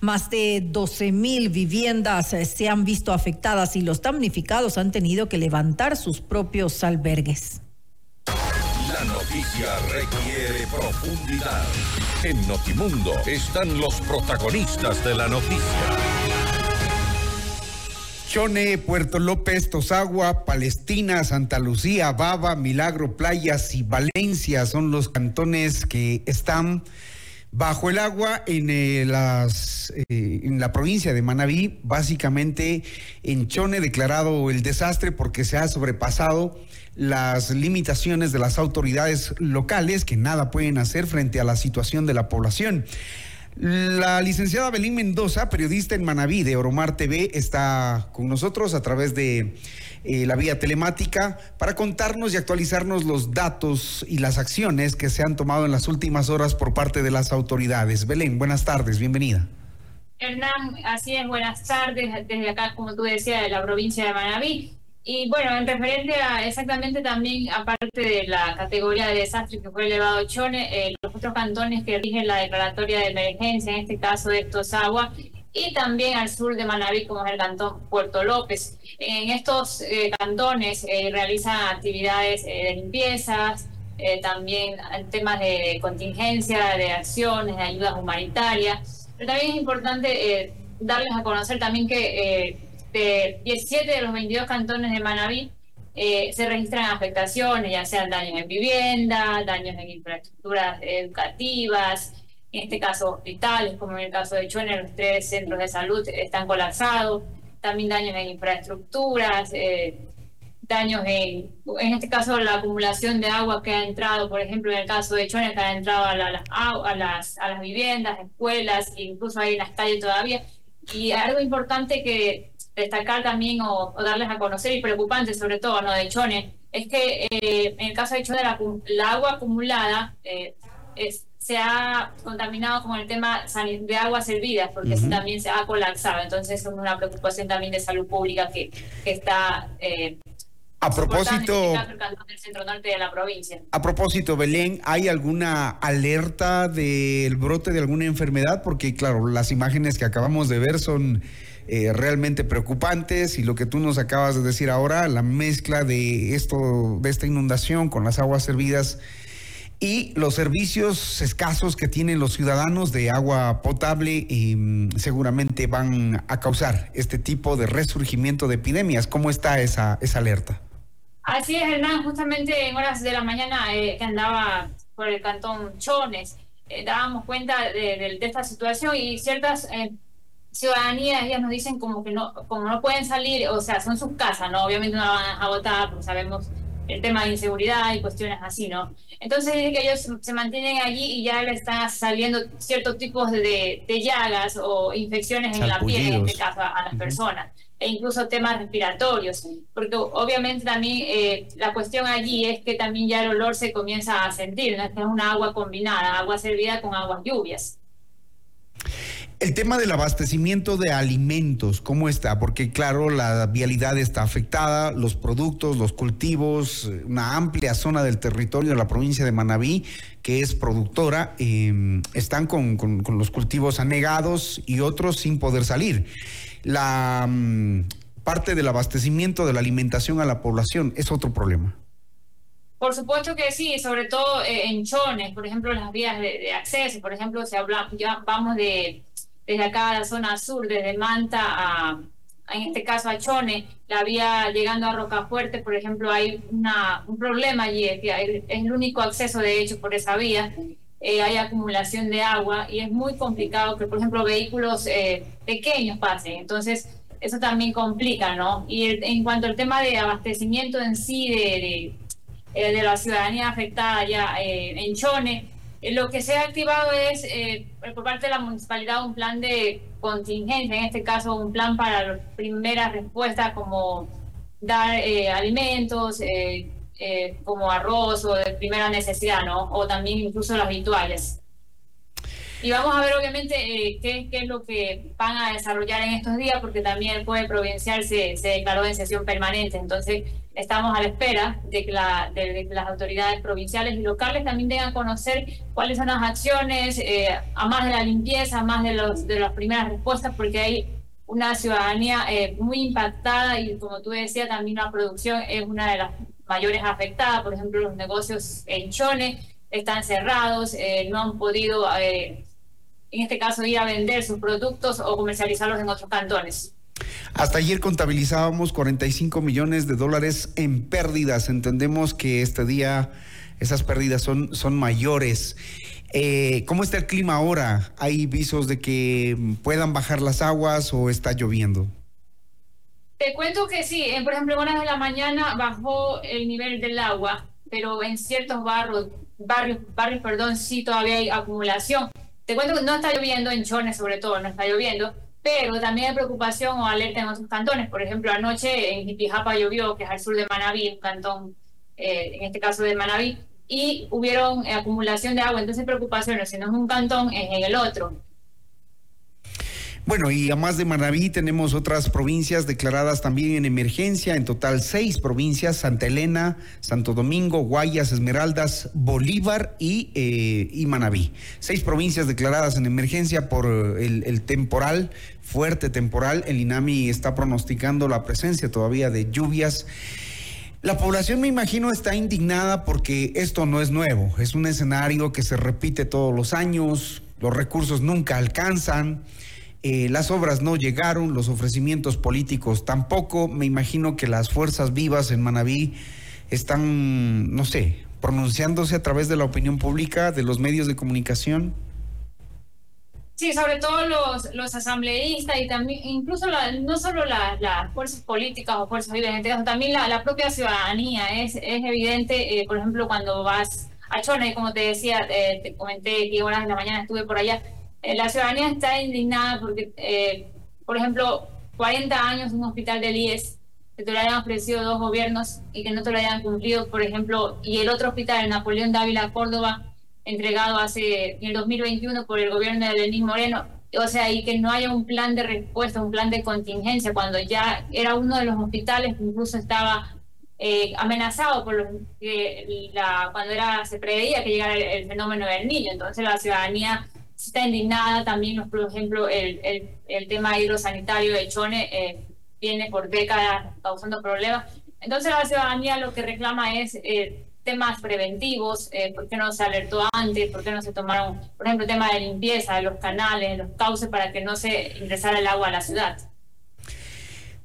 Más de 12 mil viviendas eh, se han visto afectadas y los damnificados han tenido que levantar sus propios albergues. La noticia requiere profundidad. En Notimundo están los protagonistas de la noticia. Chone, Puerto López, Tosagua, Palestina, Santa Lucía, Baba, Milagro, Playas y Valencia son los cantones que están bajo el agua en, eh, las, eh, en la provincia de Manabí. Básicamente en Chone declarado el desastre porque se ha sobrepasado las limitaciones de las autoridades locales que nada pueden hacer frente a la situación de la población. La licenciada Belín Mendoza, periodista en Manaví de Oromar TV, está con nosotros a través de eh, la vía telemática para contarnos y actualizarnos los datos y las acciones que se han tomado en las últimas horas por parte de las autoridades. Belén, buenas tardes, bienvenida. Hernán, así es, buenas tardes desde acá, como tú decías, de la provincia de Manaví. Y bueno, en referente a exactamente también, aparte de la categoría de desastre que fue elevado Chone, eh, los otros cantones que rigen la declaratoria de emergencia, en este caso de Agua, y también al sur de Manaví, como es el cantón Puerto López. En estos eh, cantones eh, realizan actividades de limpiezas, también temas de contingencia, de acciones, de ayudas humanitarias. Pero también es importante darles a conocer también que de 17 de los 22 cantones de Manabí eh, se registran afectaciones, ya sean daños en vivienda, daños en infraestructuras educativas, en este caso hospitales, como en el caso de Chuene, los tres centros de salud están colapsados, también daños en infraestructuras, eh, daños en, en este caso la acumulación de agua que ha entrado, por ejemplo, en el caso de Chuene, que ha entrado a, las, a, las, a las viviendas, escuelas, incluso ahí en las calles todavía. Y algo importante que destacar también o, darles a conocer y preocupante sobre todo ¿no? de Chone es que eh, en el caso de Chone la, agua acumulada eh, se ha contaminado con el tema de aguas servidas porque también se ha colapsado entonces es una preocupación también de salud pública que, está eh, a propósito, a propósito, Belén, ¿hay alguna alerta del brote de alguna enfermedad? Porque claro, las imágenes que acabamos de ver son eh, realmente preocupantes y lo que tú nos acabas de decir ahora, la mezcla de esto, de esta inundación con las aguas servidas y los servicios escasos que tienen los ciudadanos de agua potable em, seguramente van a causar este tipo de resurgimiento de epidemias. ¿Cómo está esa, esa alerta? Así es, Hernán, justamente en horas de la mañana eh, que andaba por el cantón Chones, eh, dábamos cuenta de, de, esta situación y ciertas ciudadanía, ellas nos dicen como que no, como no pueden salir, o sea, son sus casas, ¿no? Obviamente no van a votar, porque sabemos el tema de inseguridad y cuestiones así, ¿no? Entonces dice que ellos se mantienen allí y ya le están saliendo ciertos tipos de, de llagas o infecciones en la piel, en este caso, a, las personas, e incluso temas respiratorios, porque obviamente también eh, la cuestión allí es que también ya el olor se comienza a sentir, ¿no? es una agua combinada, agua servida con aguas lluvias. El tema del abastecimiento de alimentos, ¿cómo está? Porque claro, la vialidad está afectada, los productos, los cultivos, una amplia zona del territorio de la provincia de Manabí, que es productora, em, están con, los cultivos anegados y otros sin poder salir. La mm, parte del abastecimiento de la alimentación a la población es otro problema. Por supuesto que sí, sobre todo eh, en chones, por ejemplo, las vías de, acceso, por ejemplo, si hablamos, ya vamos de desde acá a la zona sur, desde Manta a, en este caso a Chone, la vía llegando a Rocafuerte, por ejemplo, hay una, un problema allí, es, que es el único acceso de hecho por esa vía, eh, hay acumulación de agua y es muy complicado que, por ejemplo, vehículos eh, pequeños pasen. Entonces, eso también complica, ¿no? Y en cuanto al tema de abastecimiento en sí de, de, eh, de la ciudadanía afectada ya en Chone, eh, lo que se ha activado es eh, por parte de la municipalidad un plan de contingencia, en este caso un plan para las primeras respuestas como dar eh, alimentos, como arroz o de primera necesidad, ¿no? O también incluso las habituales. Y vamos a ver obviamente eh, qué, qué, es lo que van a desarrollar en estos días, porque también el Poder Provincial se, se declaró en sesión permanente. Entonces, estamos a la espera de que, la, de, las autoridades provinciales y locales también tengan a conocer cuáles son las acciones, eh, a más de la limpieza, a más de, los, de las primeras respuestas, porque hay una ciudadanía eh, muy impactada y como tú decías, también la producción es una de las mayores afectadas. Por ejemplo, los negocios en Chone están cerrados, no han podido en este caso ir a vender sus productos o comercializarlos en otros cantones. Hasta ayer contabilizábamos 45 millones de dólares en pérdidas. Entendemos que este día esas pérdidas son, son mayores. Eh, ¿Cómo está el clima ahora? ¿Hay visos de que puedan bajar las aguas o está lloviendo? Te cuento que sí, por ejemplo, en de la mañana bajó el nivel del agua, pero en ciertos barrios, barrios, barrios perdón, sí todavía hay acumulación. Te cuento que no está lloviendo en Chones, sobre todo, no está lloviendo, pero también hay preocupación o alerta en otros cantones. Por ejemplo, anoche en Jipijapa llovió, que es al sur de Manabí, un cantón, eh, en este caso de Manabí, y hubieron eh, acumulación de agua. Entonces, preocupaciones, si no es un cantón, es en el otro. Bueno, y a más de Manaví tenemos otras provincias declaradas también en emergencia, en total seis provincias, Santa Elena, Santo Domingo, Guayas, Esmeraldas, Bolívar y, eh, y Manabí. Seis provincias declaradas en emergencia por el temporal, fuerte temporal. El INAMI está pronosticando la presencia todavía de lluvias. La población, me imagino, está indignada porque esto no es nuevo, es un escenario que se repite todos los años, los recursos nunca alcanzan. Eh, las obras no llegaron, los ofrecimientos políticos tampoco. Me imagino que las fuerzas vivas en Manabí están, no sé, pronunciándose a través de la opinión pública, de los medios de comunicación. Sí, sobre todo los, los asambleístas y también, incluso no solo las fuerzas políticas o fuerzas vivas, también la, propia ciudadanía. Es, es evidente, eh, por ejemplo, cuando vas a Chone, como te decía, eh, te comenté que horas de la mañana estuve por allá, la ciudadanía está indignada porque, eh, por ejemplo, 40 años un hospital del IES, que te lo hayan ofrecido dos gobiernos y que no te lo hayan cumplido, por ejemplo, y el otro hospital, el Napoleón Dávila Córdoba, entregado hace en el 2021 por el gobierno de Lenín Moreno, o sea, y que no haya un plan de respuesta, un plan de contingencia, cuando ya era uno de los hospitales que incluso estaba eh, amenazado por los que la, cuando era se preveía que llegara el fenómeno del niño. Entonces la ciudadanía está indignada. También, por ejemplo, el, el, el tema hidrosanitario de Chone eh, viene por décadas causando problemas. Entonces la ciudadanía lo que reclama es eh, temas preventivos, eh, por qué no se alertó antes, por qué no se tomaron, por ejemplo, el tema de limpieza de los canales, de los cauces para que no se ingresara el agua a la ciudad.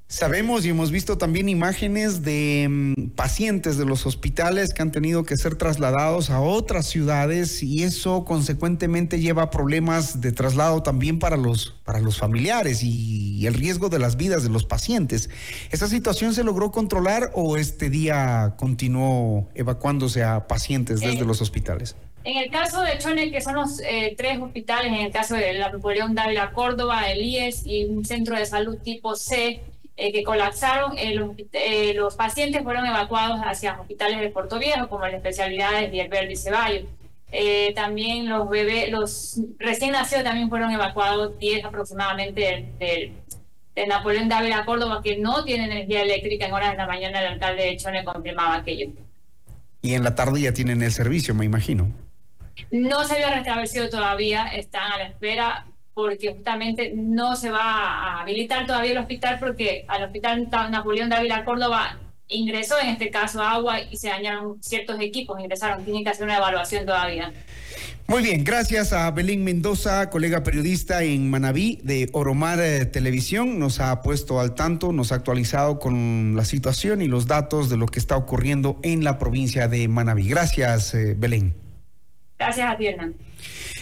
Sabemos y hemos visto también imágenes de mm, pacientes de los hospitales que han tenido que ser trasladados a otras ciudades y eso consecuentemente lleva a problemas de traslado también para los, para los familiares y, el riesgo de las vidas de los pacientes. ¿Esa situación se logró controlar o este día continuó evacuándose a pacientes desde eh, los hospitales? En el caso de Chone, que son los eh, tres hospitales, en el caso de la Napoleón Dávila Córdoba, el IES y un centro de salud tipo C, eh, que colapsaron, eh, los, eh, los, pacientes fueron evacuados hacia hospitales de Puerto Viejo, como las especialidades de Verde y Ceballos. también los bebés, los recién nacidos también fueron evacuados 10 aproximadamente del, de Napoleón Dávila Córdoba, que no tiene energía eléctrica en horas de la mañana, el alcalde de Chone confirmaba aquello. Y en la tarde ya tienen el servicio, me imagino. No se había restablecido todavía, están a la espera porque justamente no se va a habilitar todavía el hospital porque al hospital Napoleón Dávila Córdoba ingresó en este caso agua y se dañaron ciertos equipos, ingresaron, tienen que hacer una evaluación todavía. Muy bien, gracias a Belén Mendoza, colega periodista en Manabí de Oromar eh, Televisión. Nos ha puesto al tanto, nos ha actualizado con la situación y los datos de lo que está ocurriendo en la provincia de Manabí. Gracias, eh, Belén. Gracias a.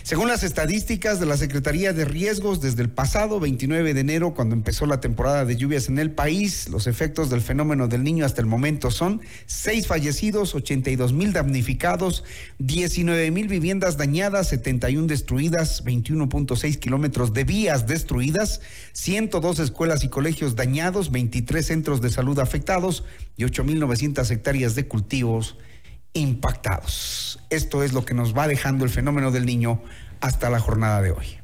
Según las estadísticas de la Secretaría de Riesgos, desde el pasado 29 de enero, cuando empezó la temporada de lluvias en el país, los efectos del fenómeno del niño hasta el momento son seis fallecidos, 82 mil damnificados, 19 mil viviendas dañadas, 71 destruidas, 21.6 kilómetros de vías destruidas, 102 escuelas y colegios dañados, 23 centros de salud afectados y 8.900 hectáreas de cultivos impactados. Esto es lo que nos va dejando el fenómeno del niño hasta la jornada de hoy.